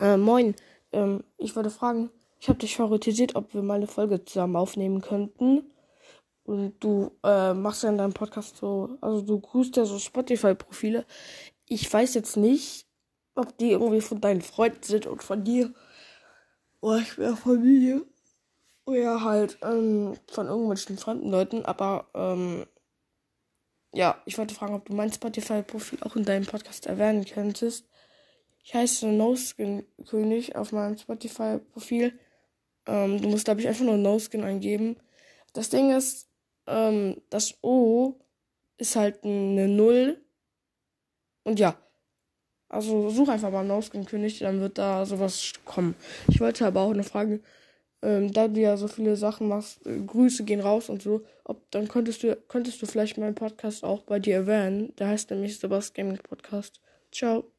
Äh, moin. Ähm, ich wollte fragen, ich habe dich favorisiert, ob wir mal eine Folge zusammen aufnehmen könnten. Und du äh, machst ja in deinem Podcast so, also du grüßt ja so Spotify-Profile. Ich weiß jetzt nicht, ob die irgendwie von deinen Freunden sind und von dir. Oder ich wäre Familie. Oder halt ähm, von irgendwelchen fremden Leuten. Aber ähm, ja, ich wollte fragen, ob du mein Spotify-Profil auch in deinem Podcast erwähnen könntest. Ich heiße NoSkin König auf meinem Spotify-Profil. Ähm, du musst, glaube ich, einfach nur NoSkin eingeben. Das Ding ist, ähm, das O ist halt eine Null. Und ja. Also such einfach mal NoSkin König, dann wird da sowas kommen. Ich wollte aber auch eine Frage, ähm, da du ja so viele Sachen machst, äh, Grüße gehen raus und so, ob dann könntest du, könntest du vielleicht meinen Podcast auch bei dir erwähnen. Der heißt nämlich Sebastian Gaming Podcast. Ciao.